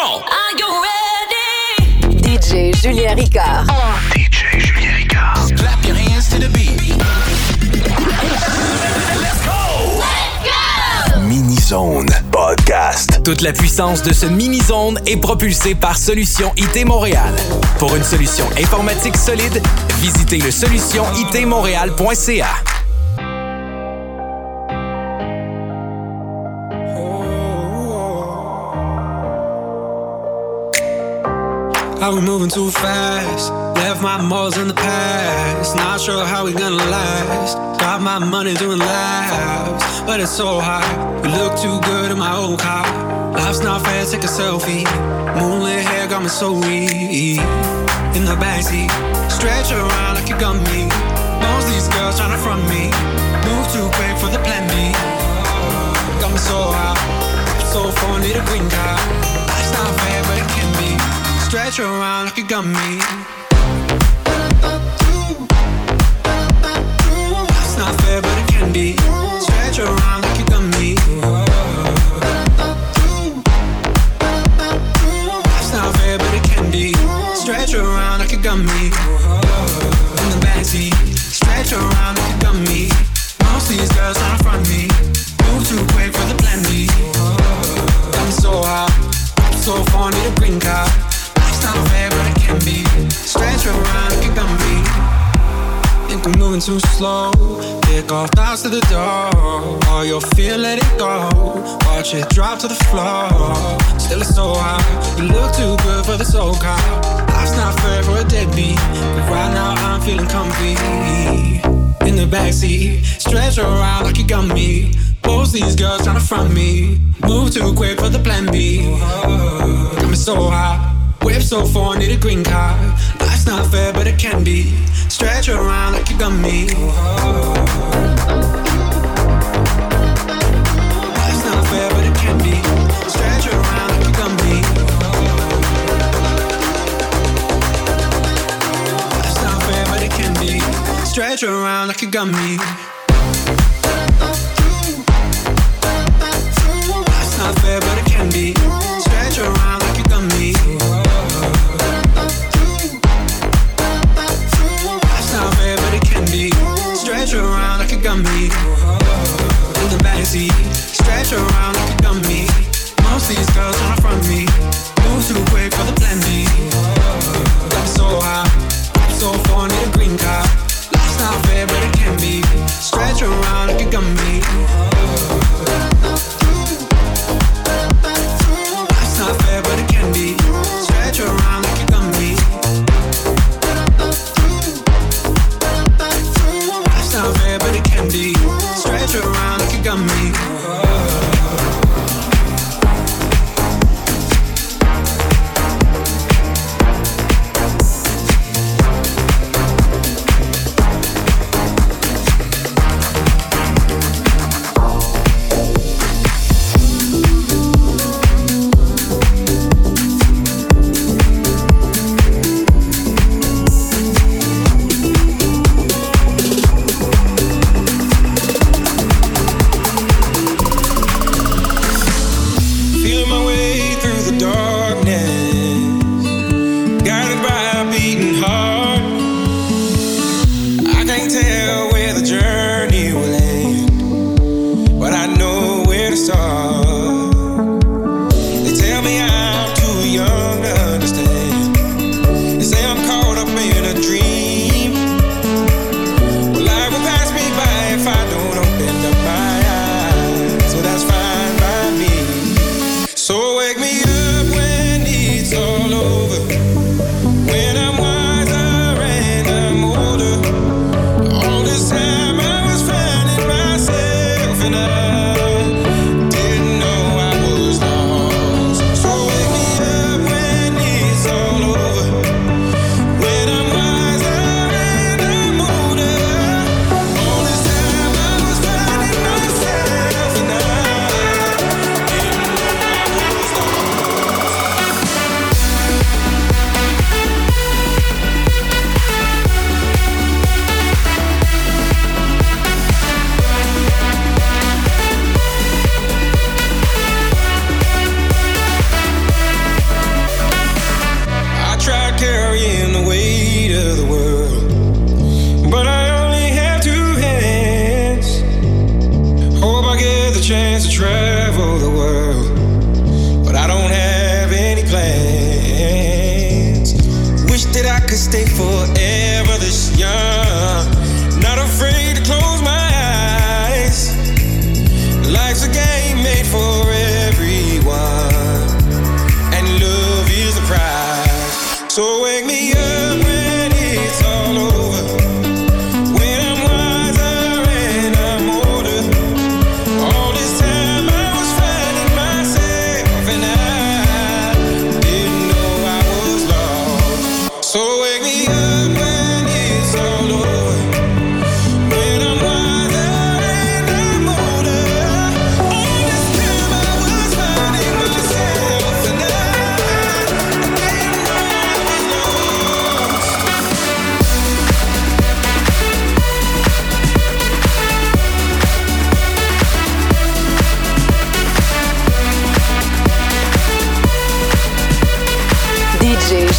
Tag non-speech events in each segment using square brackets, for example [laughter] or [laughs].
on! Are you ready? DJ Julien Ricard. DJ Julien Ricard. Clap your hands to the beat. Let's go! Mini Zone Podcast. Toute la puissance de ce mini-zone est propulsée par Solution IT Montréal. Pour une solution informatique solide, visitez le solutionitmontréal.ca. Are we moving too fast? Left my morals in the past. Not sure how we gonna last. Got my money doing laps, but it's so hot. We look too good in my old car. Life's not fair, take a selfie. Moonlit hair got me so weak. In the backseat, stretch around like you got me. Most these girls tryna front me. Move too quick for the plan B. Got me so hot, so far need a green. Stretch around like you got me. It's not fair, but it can be. Stretch around Moving too slow. Kick off thoughts to the door. All your fear, let it go. Watch it drop to the floor. Still it's so hot. You look too good for the soul car. Life's not fair for a deadbeat. But right now I'm feeling comfy. In the backseat, stretch around like you got me. Most these girls trying to front me. Move too quick for the plan B. Got me so hot. Whip so far, need a green card. Life's not fair, but it can be. Stretch around like you got me. Life's not fair, but it can be. Stretch around like you got me. Life's not fair, but it can be. Stretch around like you got me.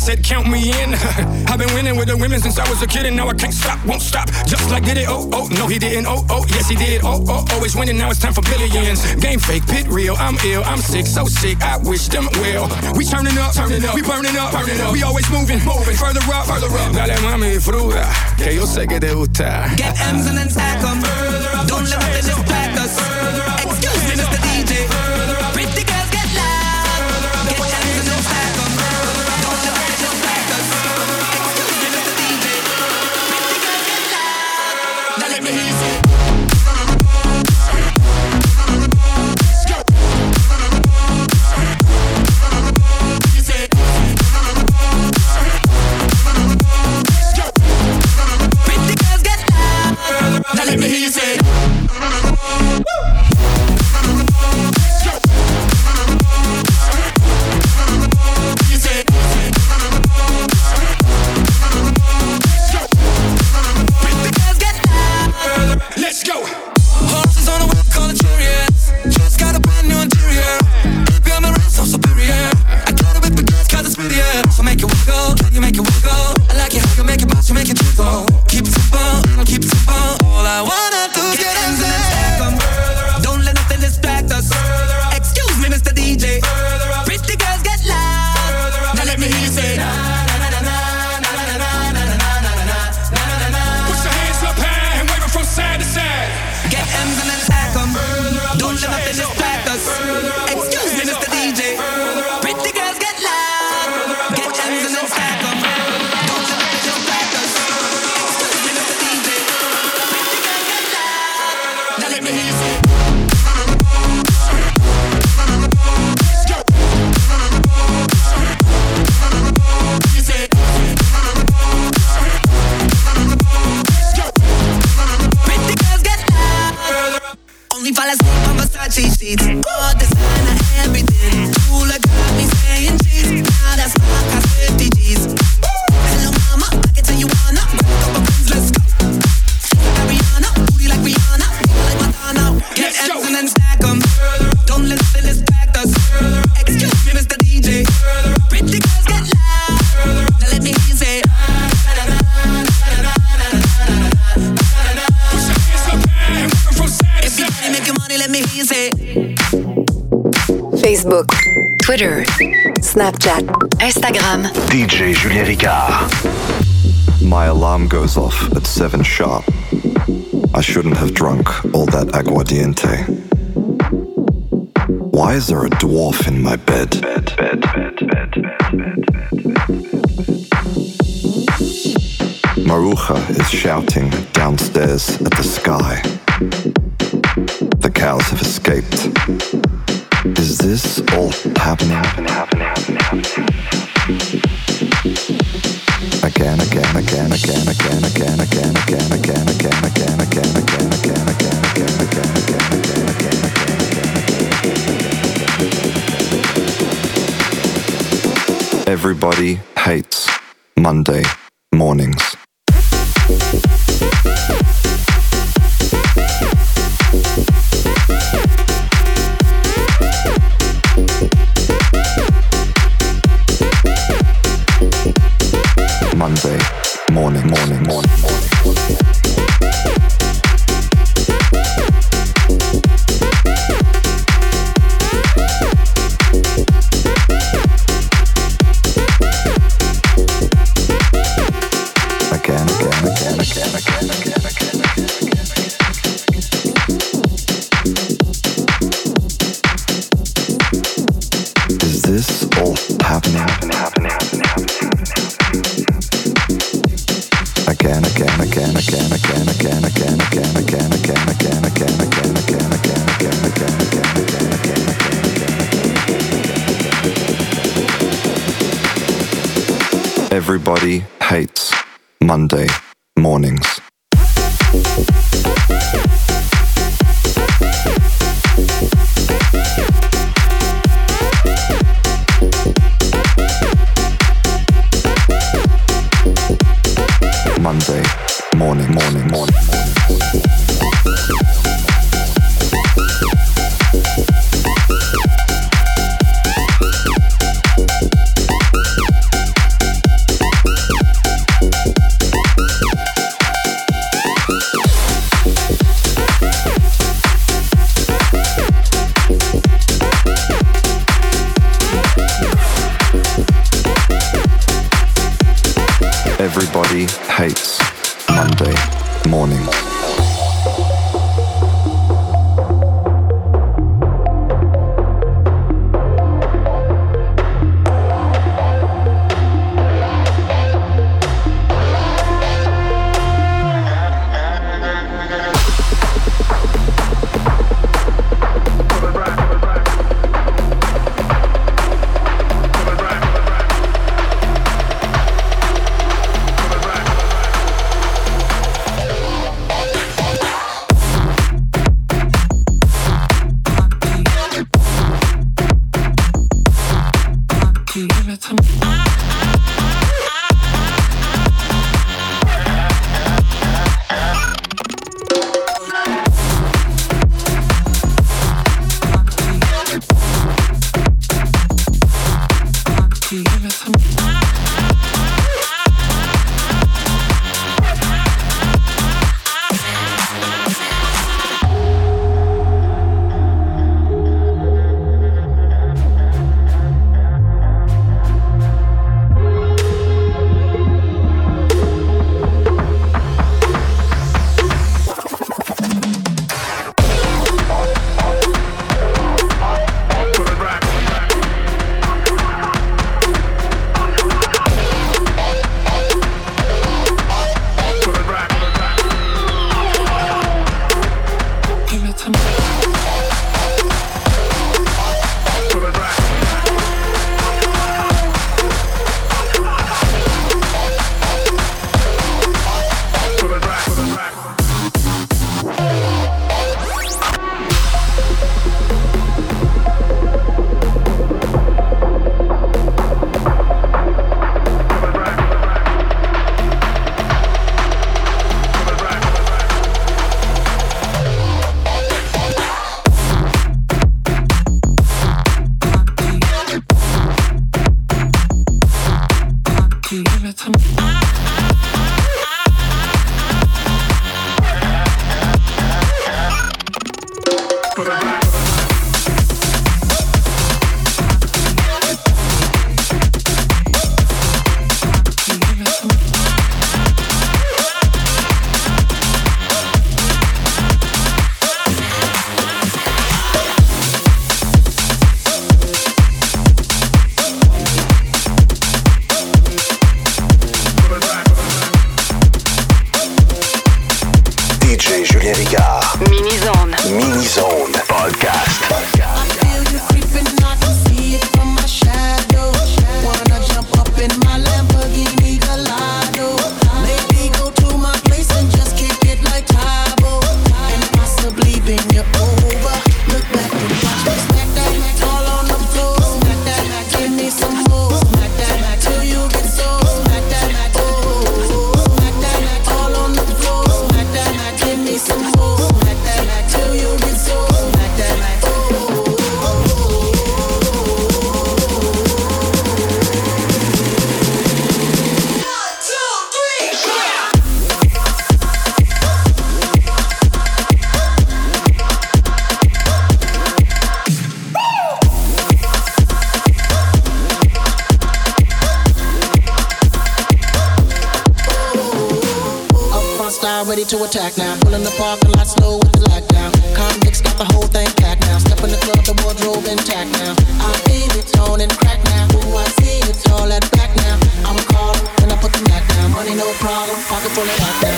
Said, count me in. [laughs] I've been winning with the women since I was a kid, and now I can't stop, won't stop. Just like did it, oh, oh, no, he didn't, oh, oh, yes, he did, oh, oh, oh, always winning, now it's time for billions. Game fake, pit real, I'm ill, I'm sick, so sick, I wish them well. We turning up, turning up, we burning up, burning up. we always moving, moving, further up, further up. Dale mami, fruta, que yo sé que te gusta. Get M's and then stack 'em. Don't let nothing distract us. Facebook, Twitter, Snapchat, Instagram. DJ Julien Ricard. My alarm goes off at 7 sharp. I shouldn't have drunk all that aguardiente. Why is there a dwarf in my bed? bed, bed, bed, bed, bed, bed, Maruja is shouting downstairs at the sky. The cows have escaped. Is this all happening? Again, again, again, again, again, again, again, again, again, again, again, again, again, again, again, again, again, again, again, again. Everybody hates Monday mornings. This all happening? Again, again, again, again, again, again, again, again, again, again, again, again, again, again, again, again, again, again, again, again. Everybody hates Monday mornings. To attack now. Pulling the parking lot slow with the lockdown. Convicts got the whole thing packed now. Step in the club, the wardrobe intact now. I feel it tone and crack now. Ooh, I see it's all at back now. I'm a call when I put the mat down. Money no problem, pocket full of that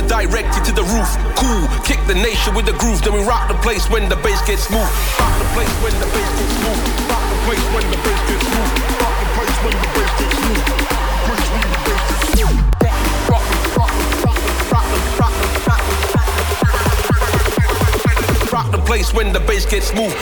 power directed to the roof. Cool, kick the nation with the groove. Then we rock the place when the bass gets smooth. Rock the place when the bass gets smooth. Rock the place when the bass gets smooth. Rock the place when the bass gets smooth. Place the bass gets smooth. Rock, rock, rock, rock, rock, rock, rock, rock the place when the bass gets smooth.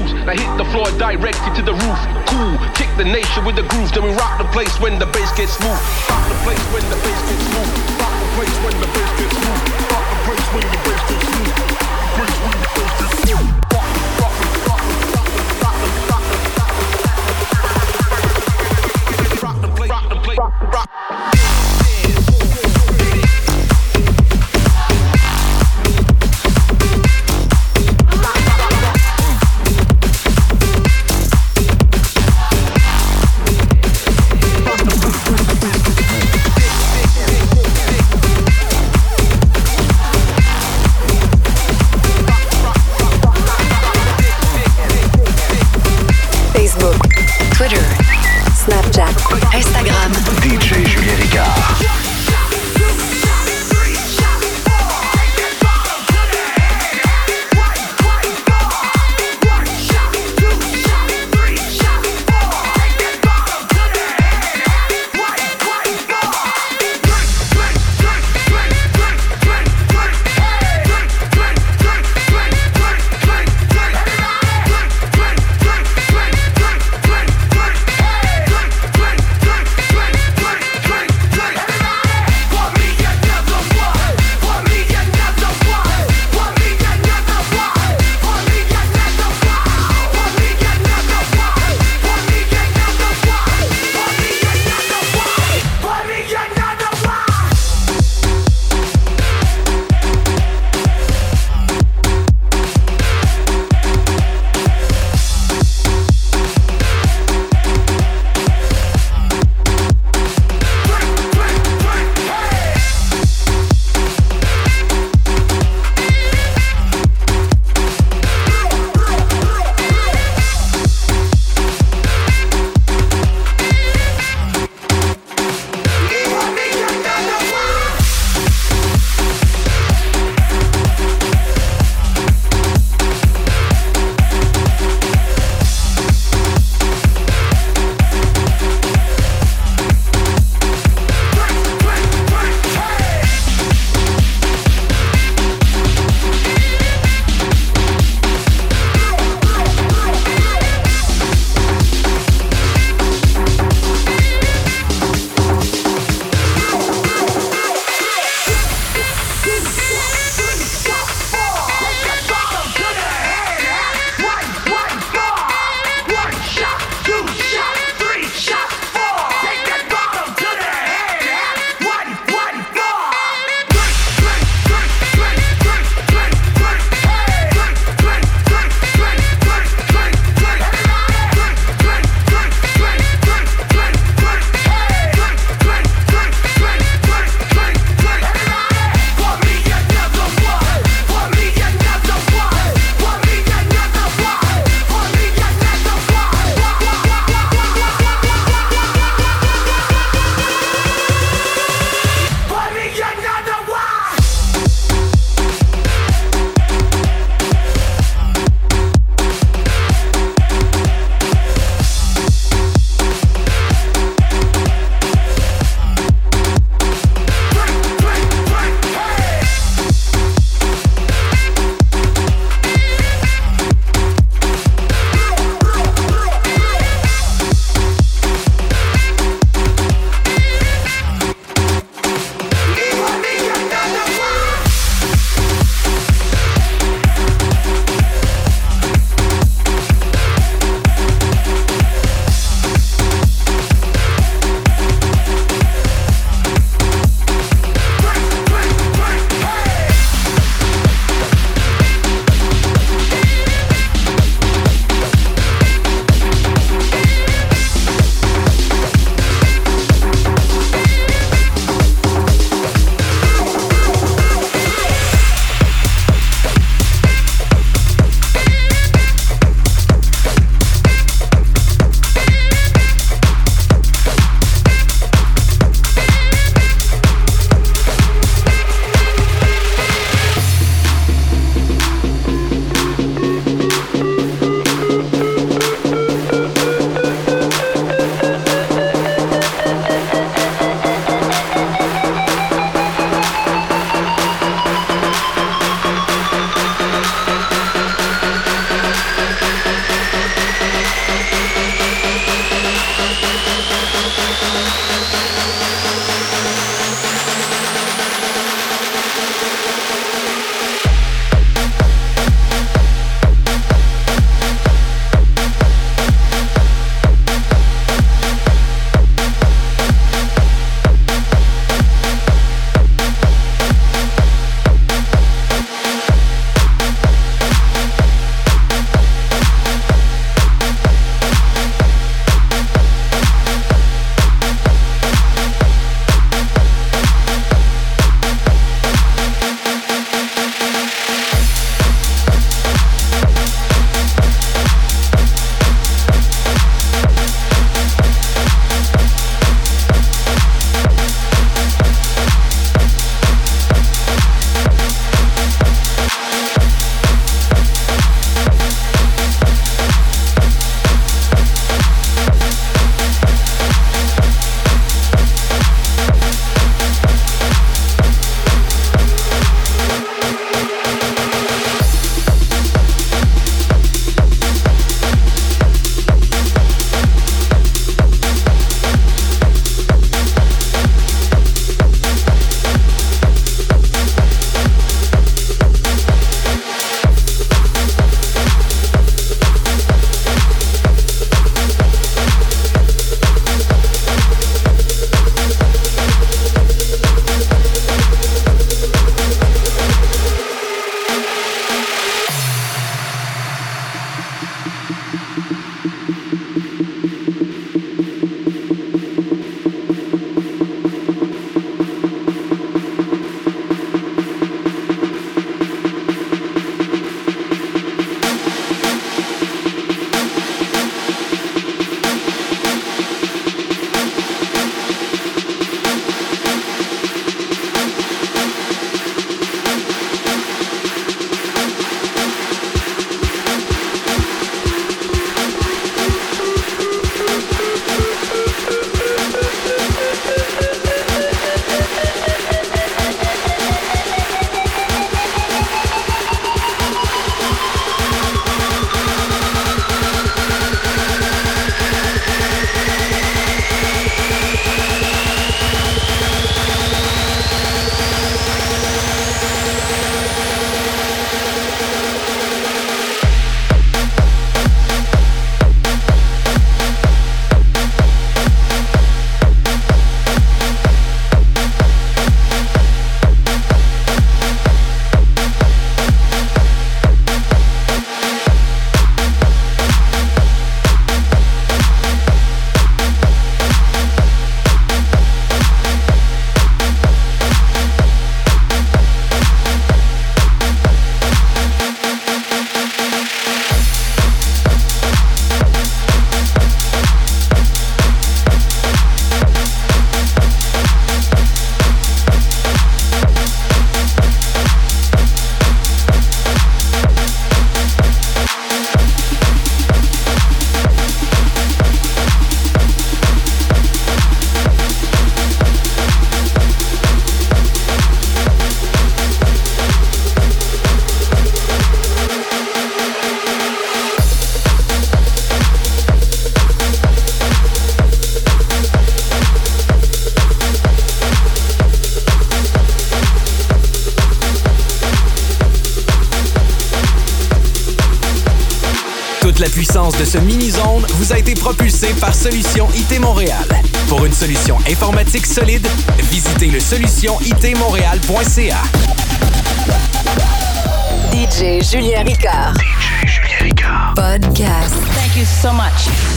Loose. Now hit the floor directly to the roof. Cool, kick the nation with the groove, then we rock the place when the bass gets smooth. Rock the place when the bass gets smooth. Rock the place when the bass gets smooth. Rock the place when the bass gets smooth. Vous a été propulsée par Solution IT Montréal. Pour une solution informatique solide, visitez le solutionitmontréal.ca. DJ Julien Ricard. DJ Julien Ricard. Podcast. Thank you so much.